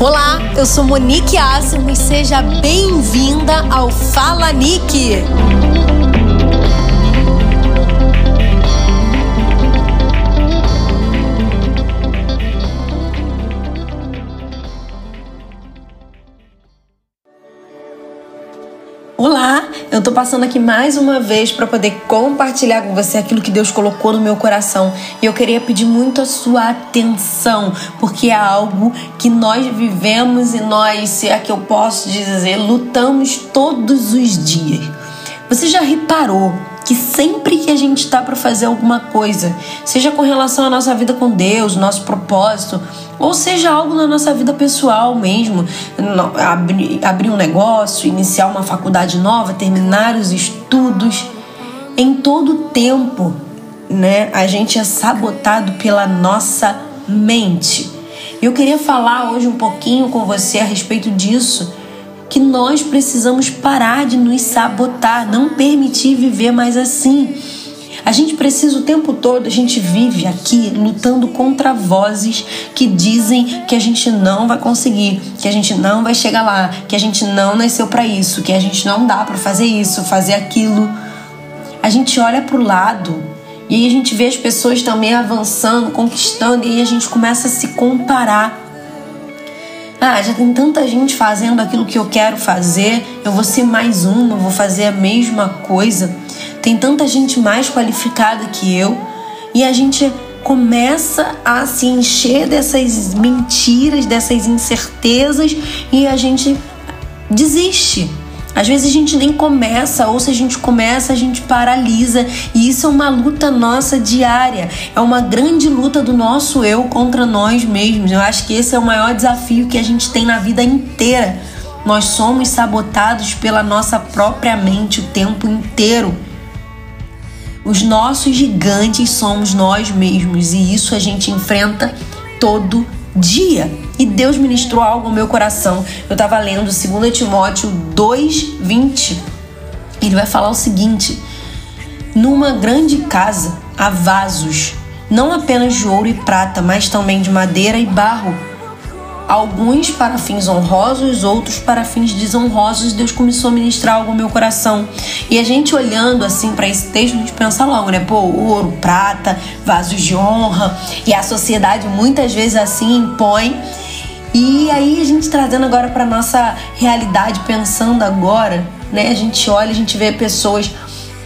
Olá, eu sou Monique Assimo e seja bem-vinda ao Fala Nick. Olá, eu tô passando aqui mais uma vez para poder compartilhar com você aquilo que Deus colocou no meu coração. E eu queria pedir muito a sua atenção, porque é algo que nós vivemos e nós, se é que eu posso dizer, lutamos todos os dias. Você já reparou que sempre que a gente está para fazer alguma coisa, seja com relação à nossa vida com Deus, nosso propósito, ou seja algo na nossa vida pessoal mesmo, abrir, um negócio, iniciar uma faculdade nova, terminar os estudos, em todo tempo, né, a gente é sabotado pela nossa mente. Eu queria falar hoje um pouquinho com você a respeito disso que nós precisamos parar de nos sabotar, não permitir viver mais assim. A gente precisa o tempo todo, a gente vive aqui lutando contra vozes que dizem que a gente não vai conseguir, que a gente não vai chegar lá, que a gente não nasceu para isso, que a gente não dá para fazer isso, fazer aquilo. A gente olha para o lado e aí a gente vê as pessoas também avançando, conquistando e aí a gente começa a se comparar ah, já tem tanta gente fazendo aquilo que eu quero fazer, eu vou ser mais uma, vou fazer a mesma coisa. Tem tanta gente mais qualificada que eu e a gente começa a se encher dessas mentiras, dessas incertezas e a gente desiste. Às vezes a gente nem começa, ou se a gente começa, a gente paralisa. E isso é uma luta nossa diária. É uma grande luta do nosso eu contra nós mesmos. Eu acho que esse é o maior desafio que a gente tem na vida inteira. Nós somos sabotados pela nossa própria mente o tempo inteiro. Os nossos gigantes somos nós mesmos e isso a gente enfrenta todo dia. E Deus ministrou algo ao meu coração. Eu estava lendo 2 Timóteo 2:20. Ele vai falar o seguinte: Numa grande casa há vasos, não apenas de ouro e prata, mas também de madeira e barro alguns para fins honrosos, outros para fins desonrosos. Deus começou a ministrar algo no meu coração. E a gente olhando assim para esse texto, a gente pensa logo, né? Pô, ouro, prata, vasos de honra. E a sociedade muitas vezes assim impõe. E aí a gente trazendo agora para nossa realidade, pensando agora, né? A gente olha, a gente vê pessoas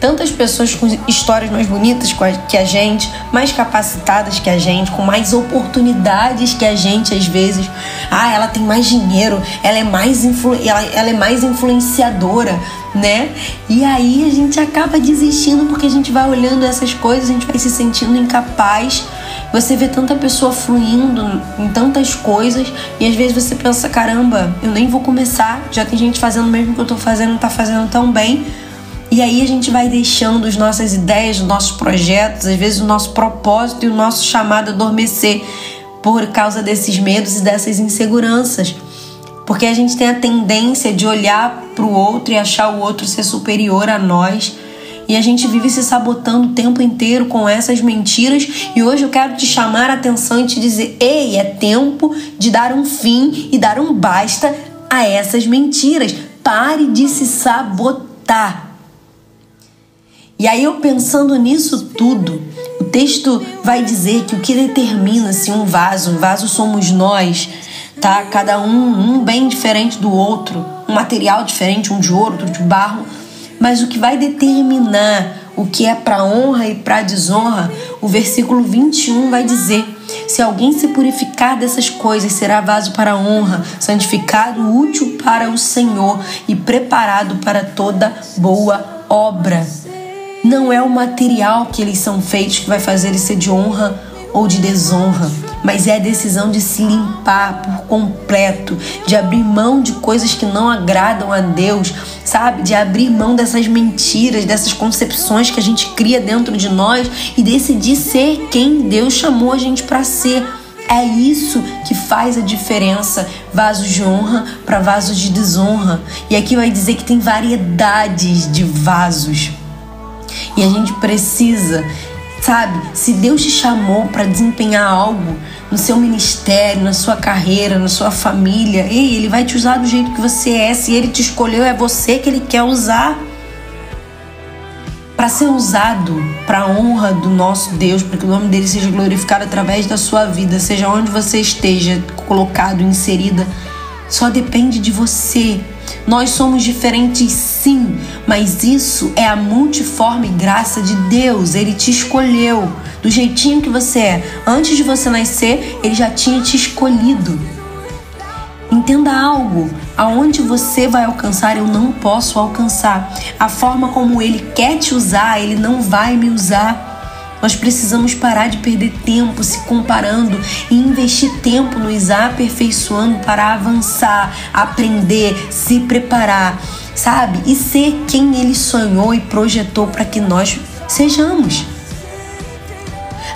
tantas pessoas com histórias mais bonitas que a gente, mais capacitadas que a gente, com mais oportunidades que a gente às vezes. Ah, ela tem mais dinheiro, ela é mais, influ ela, ela é mais influenciadora, né? E aí a gente acaba desistindo porque a gente vai olhando essas coisas, a gente vai se sentindo incapaz. Você vê tanta pessoa fluindo em tantas coisas e às vezes você pensa, caramba, eu nem vou começar, já tem gente fazendo o mesmo que eu tô fazendo, tá fazendo tão bem. E aí a gente vai deixando as nossas ideias, os nossos projetos, às vezes o nosso propósito e o nosso chamado adormecer por causa desses medos e dessas inseguranças. Porque a gente tem a tendência de olhar para o outro e achar o outro ser superior a nós. E a gente vive se sabotando o tempo inteiro com essas mentiras. E hoje eu quero te chamar a atenção e te dizer: ei, é tempo de dar um fim e dar um basta a essas mentiras. Pare de se sabotar. E aí eu pensando nisso tudo, o texto vai dizer que o que determina se um vaso, um vaso somos nós, tá? Cada um um bem diferente do outro, um material diferente, um de ouro, outro de barro, mas o que vai determinar o que é para honra e para desonra, o versículo 21 vai dizer: se alguém se purificar dessas coisas, será vaso para honra, santificado, útil para o Senhor e preparado para toda boa obra. Não é o material que eles são feitos que vai fazer eles ser de honra ou de desonra, mas é a decisão de se limpar por completo, de abrir mão de coisas que não agradam a Deus, sabe? De abrir mão dessas mentiras, dessas concepções que a gente cria dentro de nós e decidir ser quem Deus chamou a gente para ser. É isso que faz a diferença, vasos de honra para vasos de desonra. E aqui vai dizer que tem variedades de vasos. E a gente precisa Sabe? Se Deus te chamou para desempenhar algo no seu ministério, na sua carreira, na sua família, ei, ele vai te usar do jeito que você é. Se ele te escolheu, é você que ele quer usar para ser usado para a honra do nosso Deus, para que o nome dele seja glorificado através da sua vida, seja onde você esteja colocado, inserida, só depende de você. Nós somos diferentes sim, mas isso é a multiforme graça de Deus. Ele te escolheu do jeitinho que você é. Antes de você nascer, ele já tinha te escolhido. Entenda algo: aonde você vai alcançar, eu não posso alcançar. A forma como ele quer te usar, ele não vai me usar. Nós precisamos parar de perder tempo se comparando e investir tempo nos aperfeiçoando para avançar, aprender, se preparar, sabe? E ser quem ele sonhou e projetou para que nós sejamos.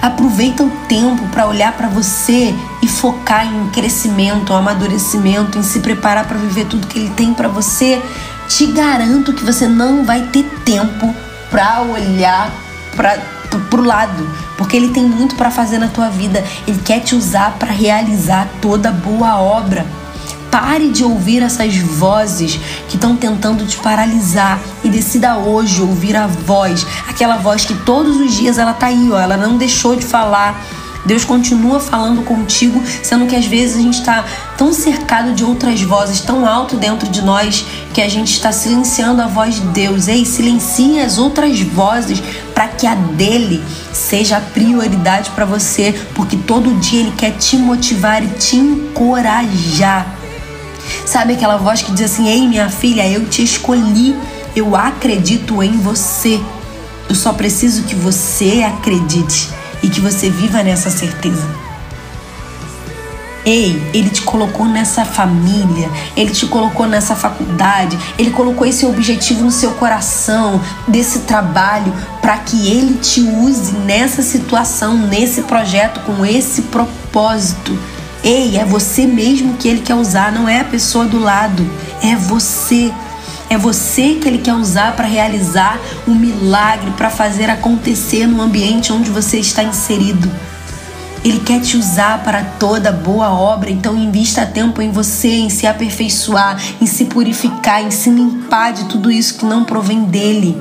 Aproveita o tempo para olhar para você e focar em crescimento, amadurecimento, em se preparar para viver tudo que ele tem para você. Te garanto que você não vai ter tempo para olhar para pro lado, porque ele tem muito para fazer na tua vida. Ele quer te usar para realizar toda boa obra. Pare de ouvir essas vozes que estão tentando te paralisar e decida hoje ouvir a voz, aquela voz que todos os dias ela tá aí, ó, ela não deixou de falar Deus continua falando contigo, sendo que às vezes a gente está tão cercado de outras vozes, tão alto dentro de nós, que a gente está silenciando a voz de Deus. Ei, silencie as outras vozes para que a dele seja a prioridade para você, porque todo dia ele quer te motivar e te encorajar. Sabe aquela voz que diz assim: Ei, minha filha, eu te escolhi, eu acredito em você. Eu só preciso que você acredite e que você viva nessa certeza. Ei, ele te colocou nessa família, ele te colocou nessa faculdade, ele colocou esse objetivo no seu coração, desse trabalho, para que ele te use nessa situação, nesse projeto, com esse propósito. Ei, é você mesmo que ele quer usar, não é a pessoa do lado, é você. É você que ele quer usar para realizar um milagre, para fazer acontecer no ambiente onde você está inserido. Ele quer te usar para toda boa obra, então invista tempo em você, em se aperfeiçoar, em se purificar, em se limpar de tudo isso que não provém dele.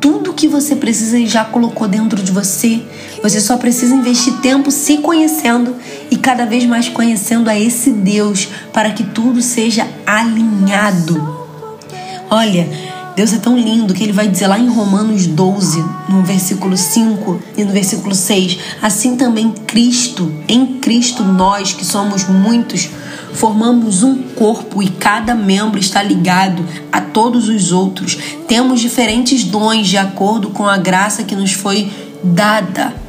Tudo que você precisa ele já colocou dentro de você. Você só precisa investir tempo se conhecendo e cada vez mais conhecendo a esse Deus para que tudo seja alinhado. Olha, Deus é tão lindo que ele vai dizer lá em Romanos 12, no versículo 5 e no versículo 6, assim também Cristo, em Cristo nós que somos muitos, formamos um corpo e cada membro está ligado a todos os outros. Temos diferentes dons de acordo com a graça que nos foi dada.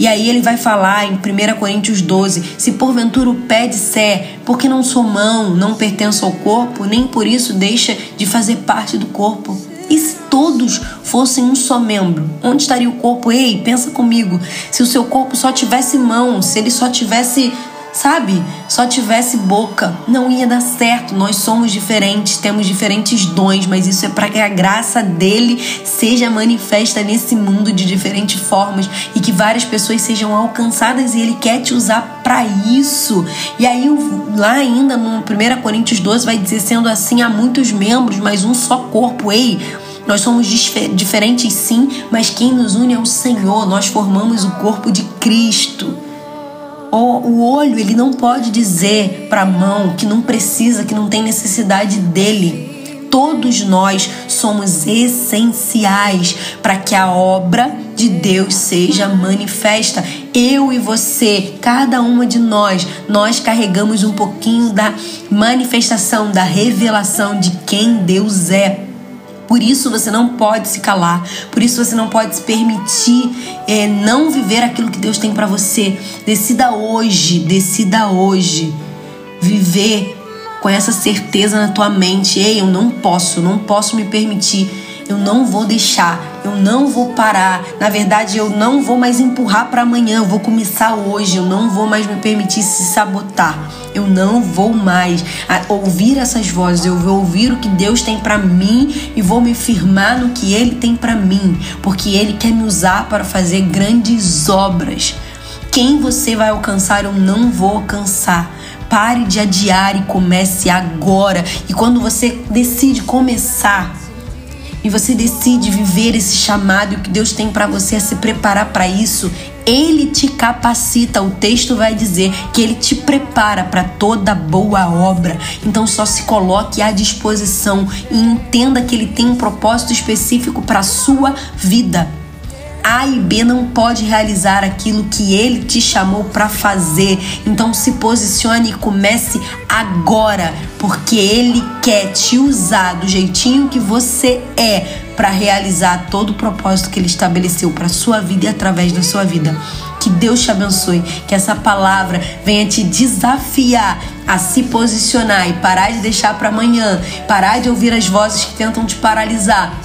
E aí ele vai falar em 1 Coríntios 12: Se porventura o pé disser, porque não sou mão, não pertenço ao corpo, nem por isso deixa de fazer parte do corpo. E se todos fossem um só membro, onde estaria o corpo? Ei, pensa comigo. Se o seu corpo só tivesse mão, se ele só tivesse sabe, só tivesse boca, não ia dar certo. Nós somos diferentes, temos diferentes dons, mas isso é para que a graça dele seja manifesta nesse mundo de diferentes formas e que várias pessoas sejam alcançadas e ele quer te usar para isso. E aí lá ainda no 1 Coríntios 12 vai dizer sendo assim há muitos membros, mas um só corpo. Ei, nós somos diferentes sim, mas quem nos une é o Senhor. Nós formamos o corpo de Cristo o olho ele não pode dizer para a mão que não precisa, que não tem necessidade dele. Todos nós somos essenciais para que a obra de Deus seja manifesta. Eu e você, cada uma de nós, nós carregamos um pouquinho da manifestação, da revelação de quem Deus é. Por isso você não pode se calar, por isso você não pode se permitir é, não viver aquilo que Deus tem para você. Decida hoje, decida hoje viver com essa certeza na tua mente. Ei, eu não posso, não posso me permitir Eu não vou deixar, eu não vou parar. Na verdade, eu não vou mais empurrar para amanhã, eu vou começar hoje. Eu não vou mais me permitir se sabotar. Eu não vou mais ouvir essas vozes. Eu vou ouvir o que Deus tem para mim e vou me firmar no que Ele tem para mim, porque Ele quer me usar para fazer grandes obras. Quem você vai alcançar, eu não vou alcançar. Pare de adiar e comece agora. E quando você decide começar, e você decide viver esse chamado que Deus tem para você é se preparar para isso, ele te capacita. O texto vai dizer que ele te prepara para toda boa obra. Então só se coloque à disposição e entenda que ele tem um propósito específico para sua vida. A e B não pode realizar aquilo que ele te chamou para fazer. Então se posicione e comece agora, porque ele quer te usar do jeitinho que você é para realizar todo o propósito que ele estabeleceu para sua vida e através da sua vida. Que Deus te abençoe, que essa palavra venha te desafiar a se posicionar e parar de deixar para amanhã, parar de ouvir as vozes que tentam te paralisar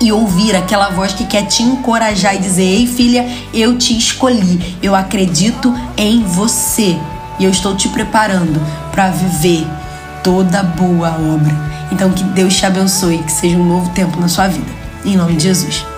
e ouvir aquela voz que quer te encorajar e dizer: Ei, filha, eu te escolhi, eu acredito em você e eu estou te preparando para viver toda boa obra. Então, que Deus te abençoe, que seja um novo tempo na sua vida. Em nome de Jesus.